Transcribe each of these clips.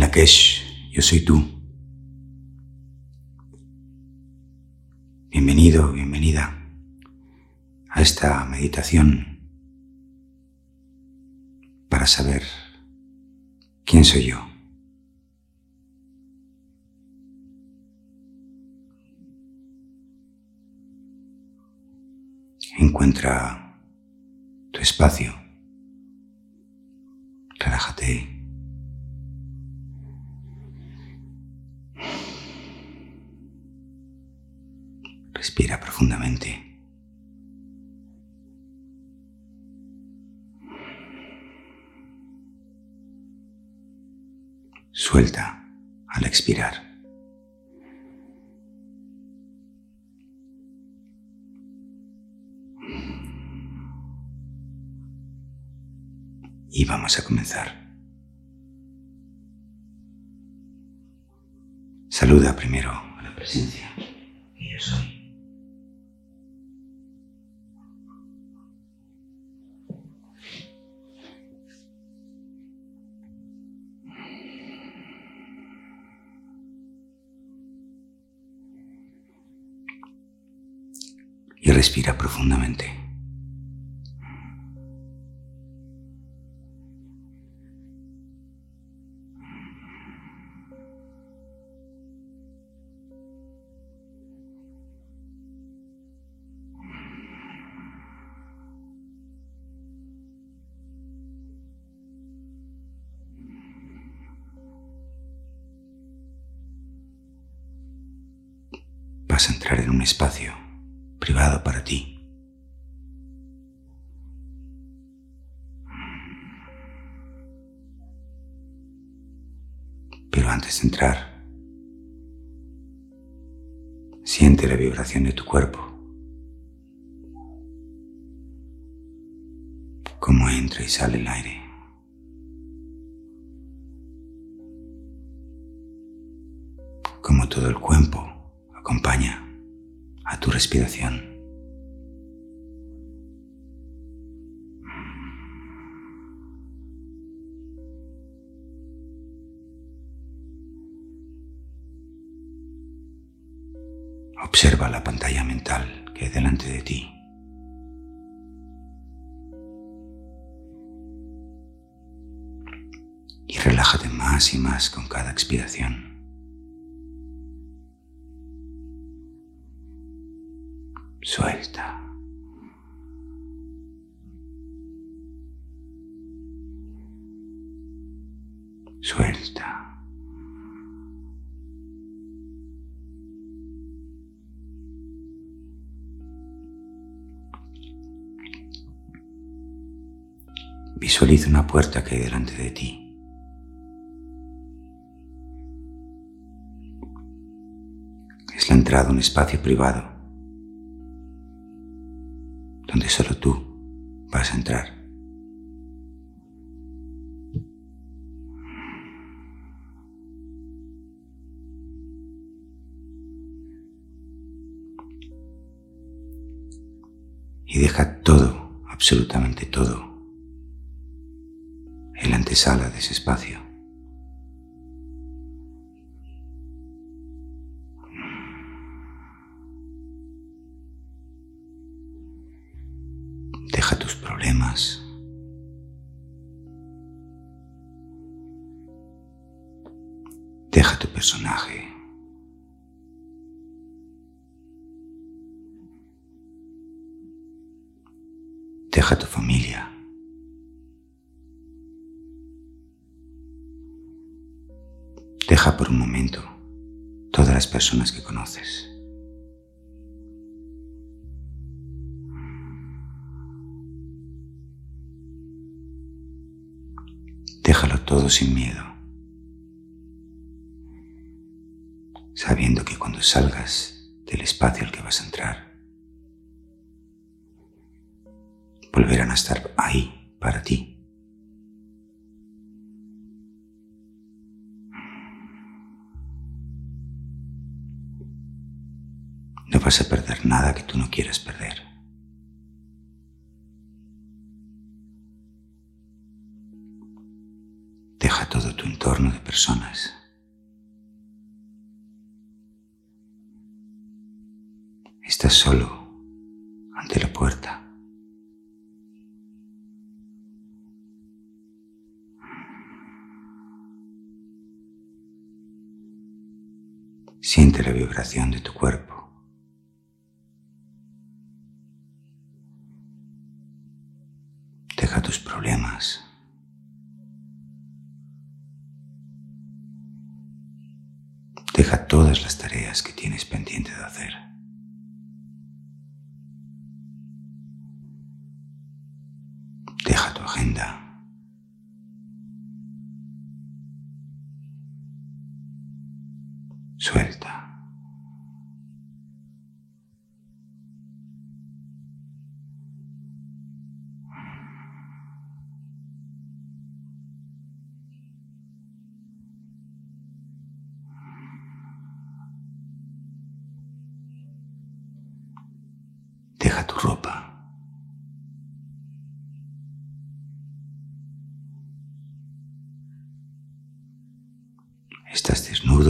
Lakesh, yo soy tú. Bienvenido, bienvenida a esta meditación para saber quién soy yo. Encuentra tu espacio. Relájate. Respira profundamente. Suelta al expirar. Y vamos a comenzar. Saluda primero a la presencia que yo soy. Respira profundamente. Vas a entrar en un espacio privado para ti. Pero antes de entrar, siente la vibración de tu cuerpo. Cómo entra y sale el aire. Como todo el cuerpo acompaña a tu respiración. Observa la pantalla mental que hay delante de ti. Y relájate más y más con cada expiración. Suelta. Suelta. Visualiza una puerta que hay delante de ti. Es la entrada a un espacio privado donde solo tú vas a entrar. Y deja todo, absolutamente todo, en la antesala de ese espacio. Personaje. Deja tu familia. Deja por un momento todas las personas que conoces. Déjalo todo sin miedo, salgas del espacio al que vas a entrar, volverán a estar ahí para ti. No vas a perder nada que tú no quieras perder. Deja todo tu entorno de personas. Solo ante la puerta. Siente la vibración de tu cuerpo. Suelta.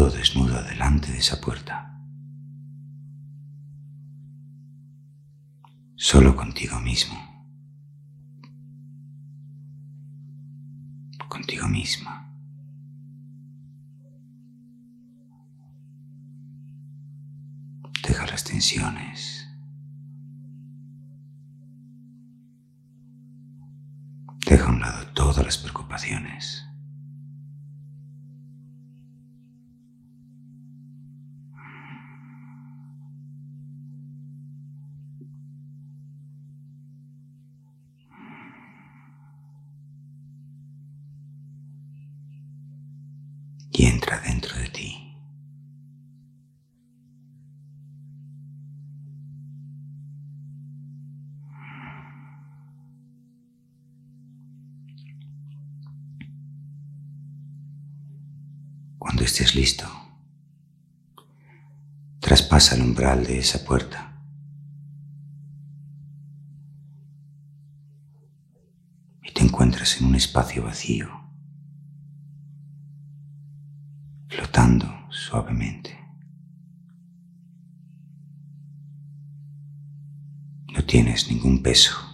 Estás desnudo o desnuda delante de esa puerta. Solo contigo mismo. Contigo misma. Deja las tensiones. Deja a un lado todas las preocupaciones. Estés listo, traspasa el umbral de esa puerta. Y te encuentras en un espacio vacío, flotando suavemente. No tienes ningún peso.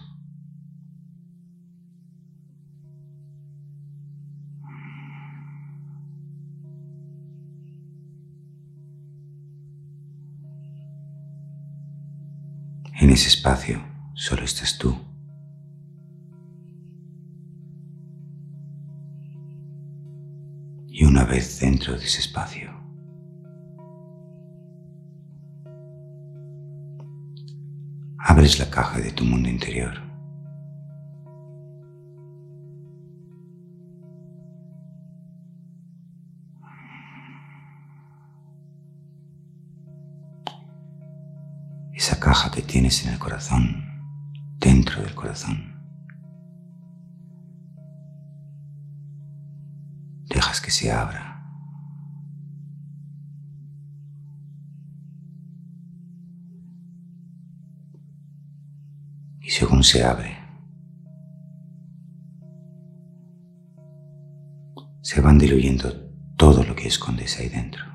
En ese espacio solo estás tú. Y una vez dentro de ese espacio, abres la caja de tu mundo interior. Corazón, dentro del corazón. Dejas que se abra. Y según se abre, se van diluyendo todo lo que escondes ahí dentro.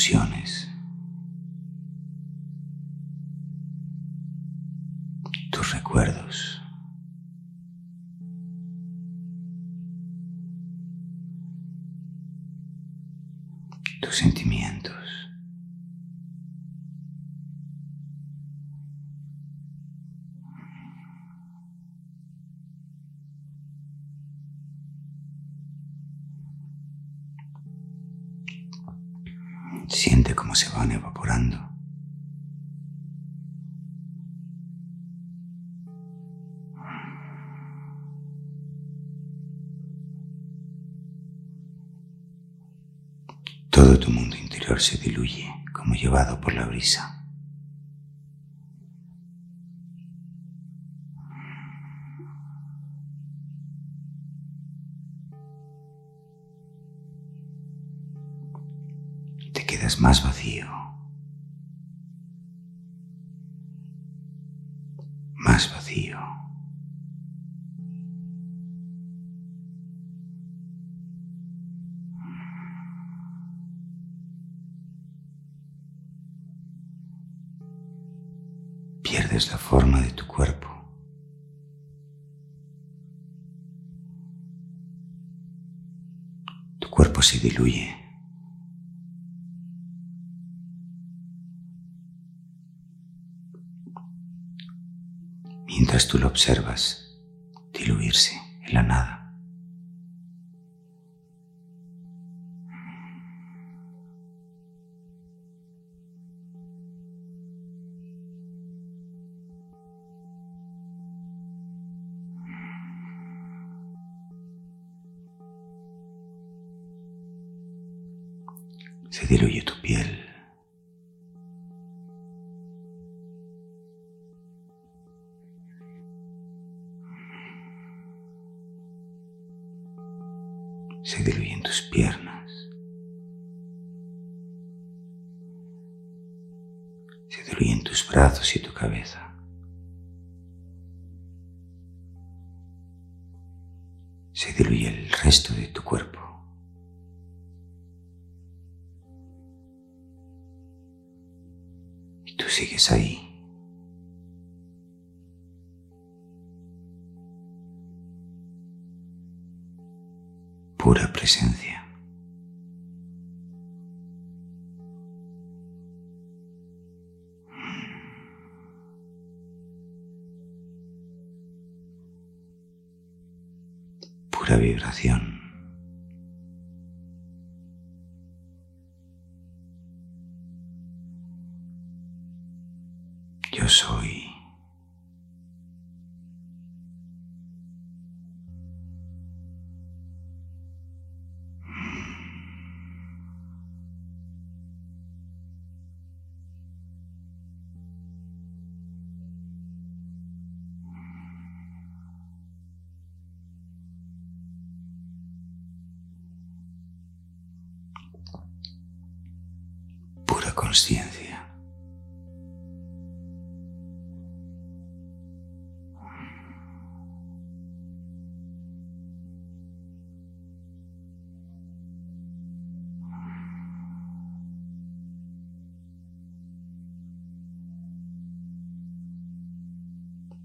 Ilusiones. Todo tu mundo interior se diluye como llevado por la brisa. Te quedas más vacío. Mientras tú lo observas diluirse en la nada. Se diluye tu piel. Tus piernas, se diluyen tus brazos y tu cabeza. Se diluye el resto de tu cuerpo. Y tú sigues ahí. Pura presencia. Pura vibración. Yo soy.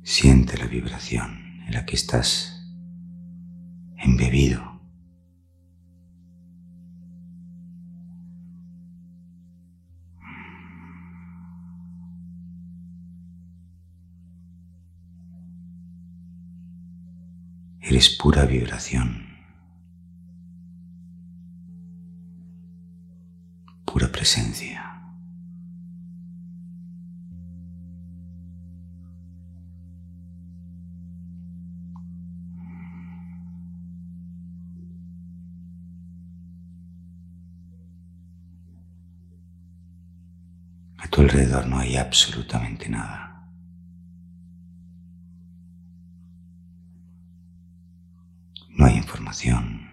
Siente la vibración en la que estás embebido. Eres pura vibración, pura presencia. Alrededor no hay absolutamente nada. No hay información.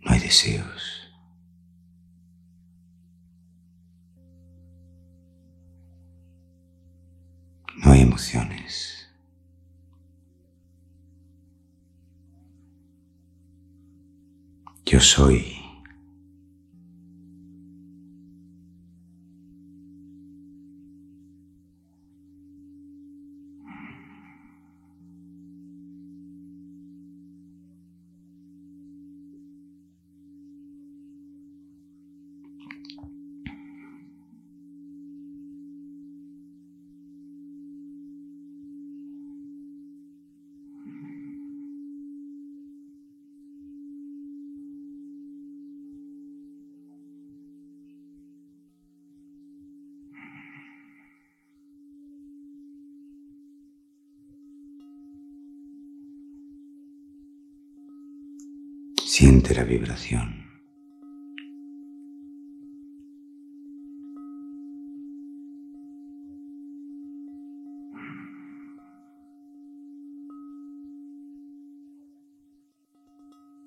No hay deseos. No hay emociones. Yo soy Siente la vibración.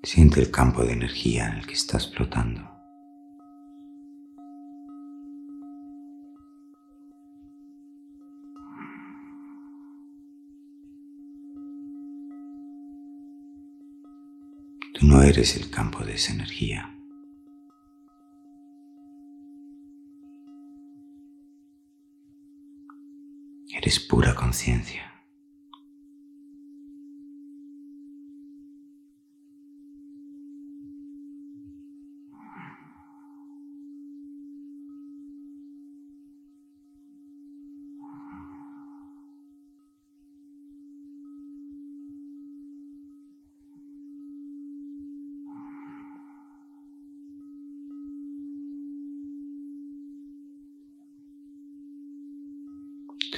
Siente el campo de energía en el que estás flotando. Eres el campo de esa energía. Eres pura conciencia.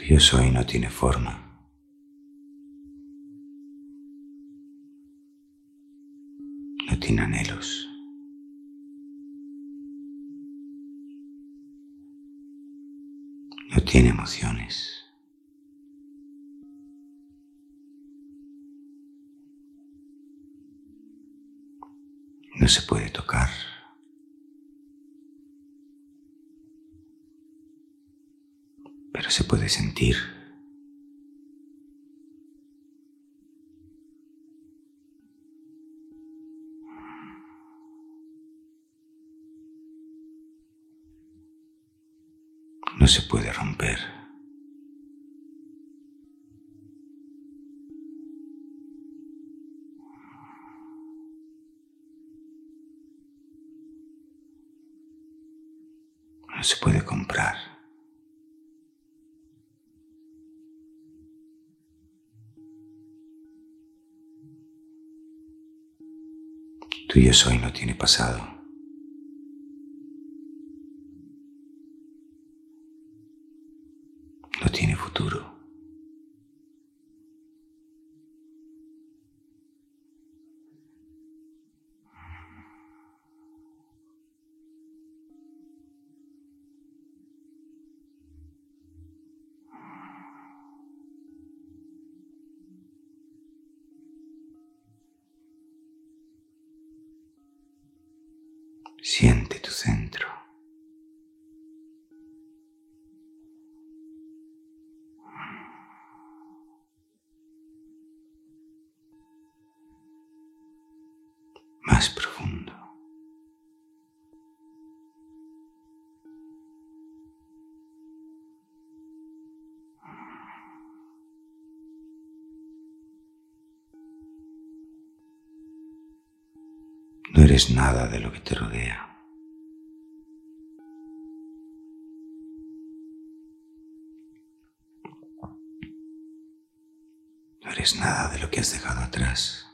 Yo soy no tiene forma. No tiene anhelos. No tiene emociones. No se puede tocar. pero se puede sentir. No se puede romper. No se puede comprar. Yo no tiene pasado. Eres nada de lo que te rodea. No eres nada de lo que has dejado atrás.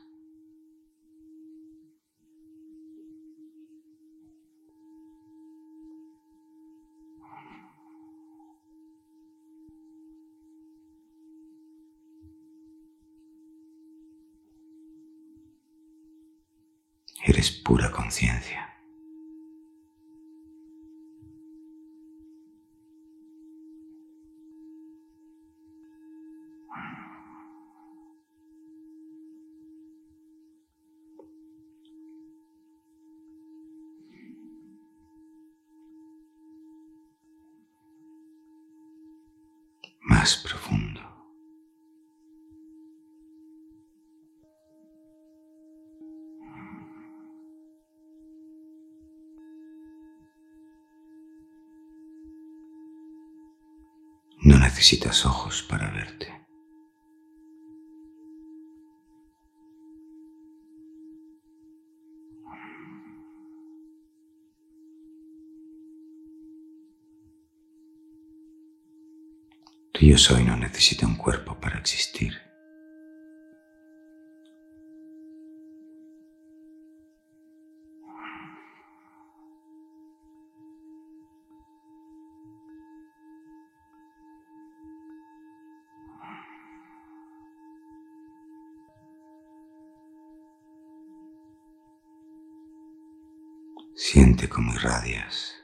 Pura conciencia. Más profundo. Necesitas ojos para verte. Tu yo soy no necesita un cuerpo para existir. Siente como irradias.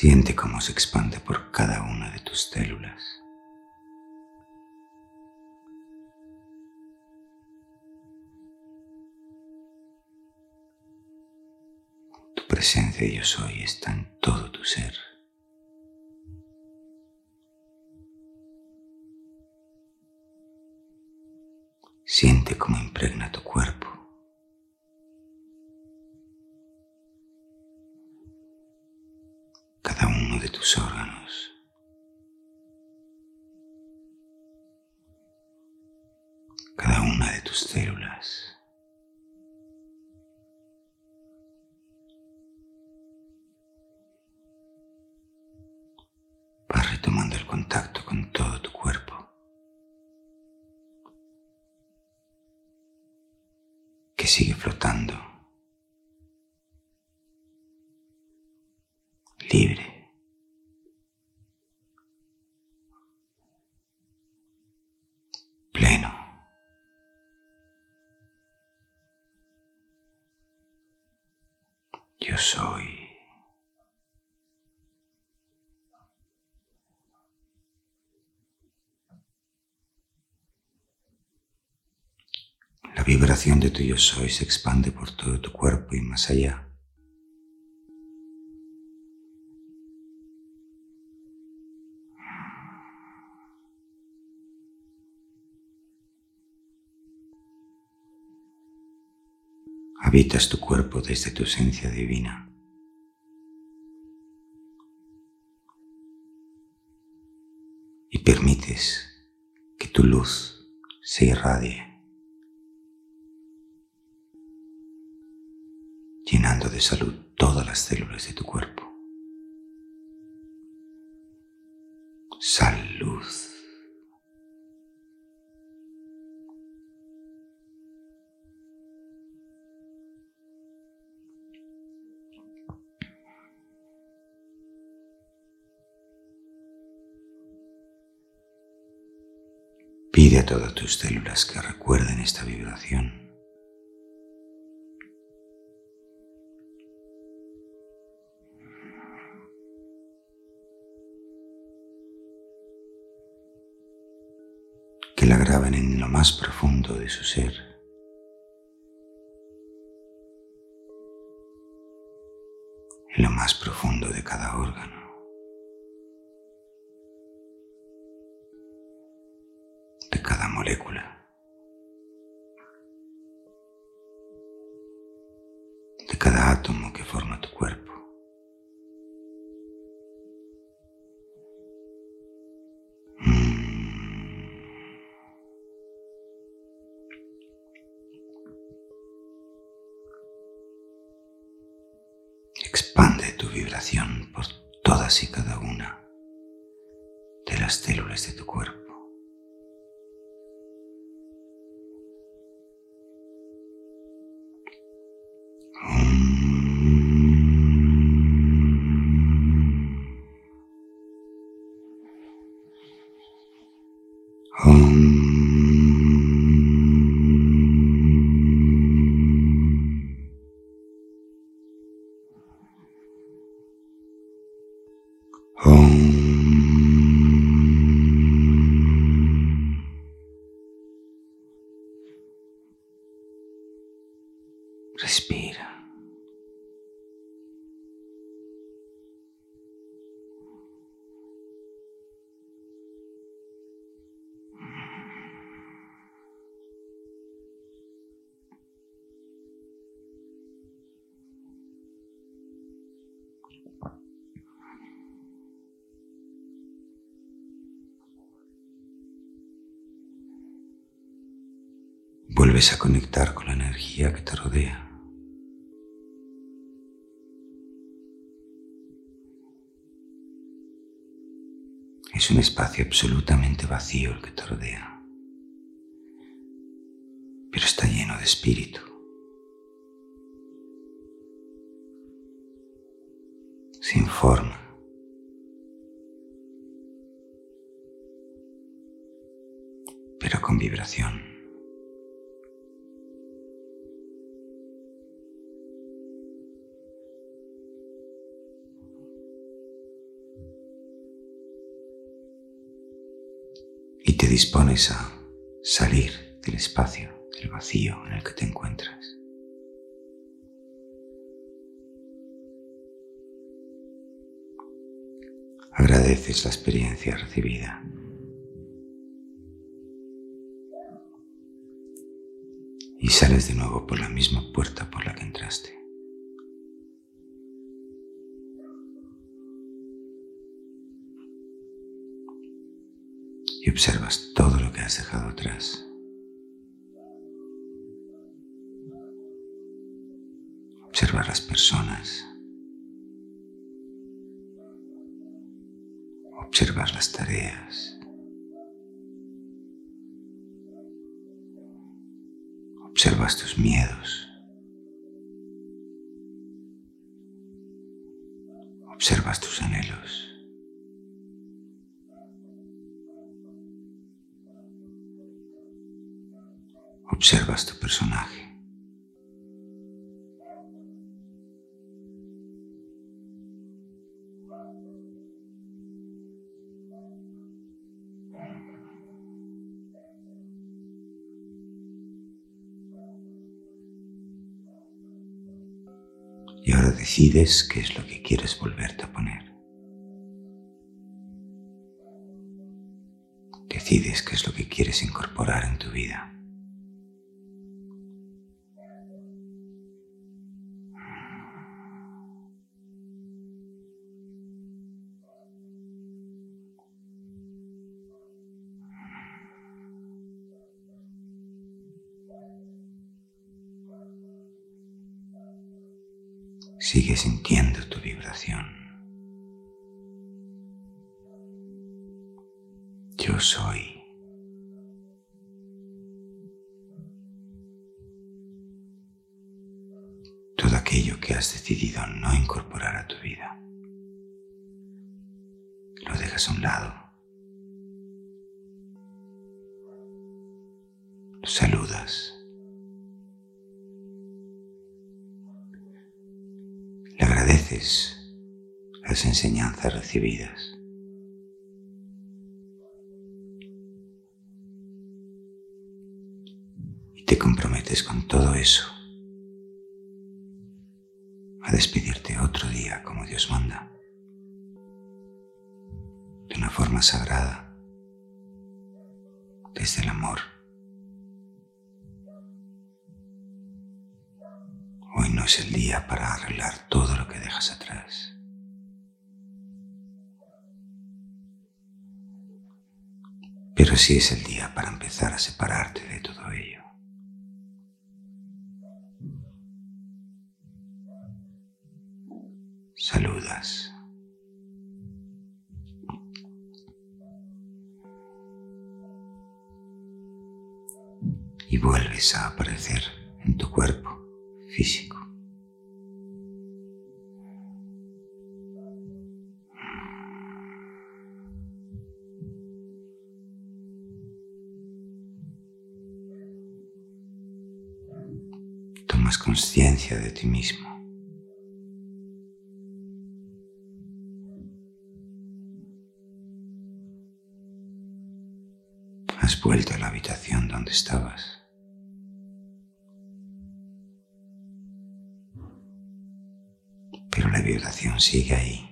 Siente cómo se expande por cada una de tus células. Tu presencia yo soy está en todo tu ser. Siente cómo tus órganos. Cada una de tus células. Vas retomando el contacto con todo tu cuerpo. que sigue flotando, libre. Yo soy. La vibración de tu yo soy se expande por todo tu cuerpo y más allá. Habitas tu cuerpo desde tu esencia divina. Y permites que tu luz se irradie, llenando de salud todas las células de tu cuerpo. Salud. Pide a todas tus células que recuerden esta vibración. Que la graben en lo más profundo de su ser. En lo más profundo de cada órgano. Por todas y cada una de las células de tu cuerpo. Vuelves a conectar con la energía que te rodea. Es un espacio absolutamente vacío el que te rodea, pero está lleno de espíritu. Sin forma. pero con vibración. Y te dispones a salir del espacio, del vacío en el que te encuentras. Agradeces la experiencia recibida. y sales de nuevo por la misma puerta por la que entraste. Y observas todo lo que has dejado atrás. Observas las personas. Observas las tareas. Observas tus miedos. Observas tus anhelos. Observas tu personaje. Decides qué es lo que quieres volverte a poner. Decides qué es lo que quieres incorporar en tu vida. Sintiendo tu vibración. Yo soy. Todo aquello que has decidido no incorporar a tu vida. Lo dejas a un lado. Saludas. Las enseñanzas recibidas. Y te comprometes con todo eso a despedirte otro día como Dios manda, de una forma sagrada, desde el amor. Hoy no es el día para arreglar todo lo que dejas atrás. Pero sí es el día para empezar a separarte de todo ello. Saludas. Y vuelves a aparecer en tu cuerpo físico. Conciencia de ti mismo. Has vuelto a la habitación donde estabas. pero la vibración sigue ahí.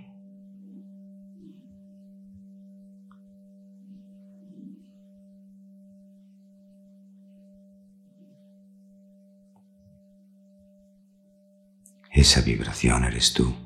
Esa vibración eres tú.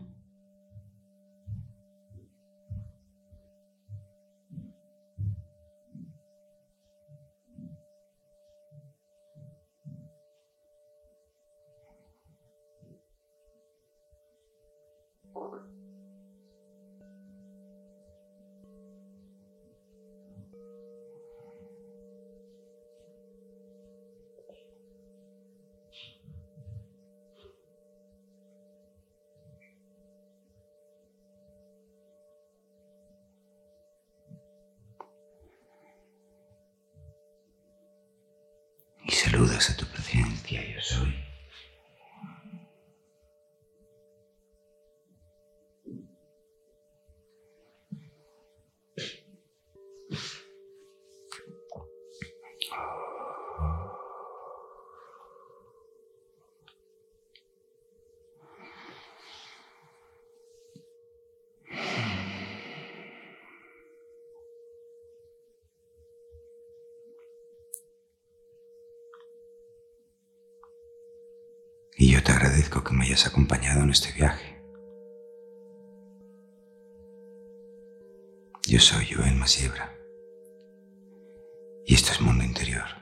Yo te agradezco que me hayas acompañado en este viaje. Yo soy Joel Masiebra. Y esto es Mundo Interior.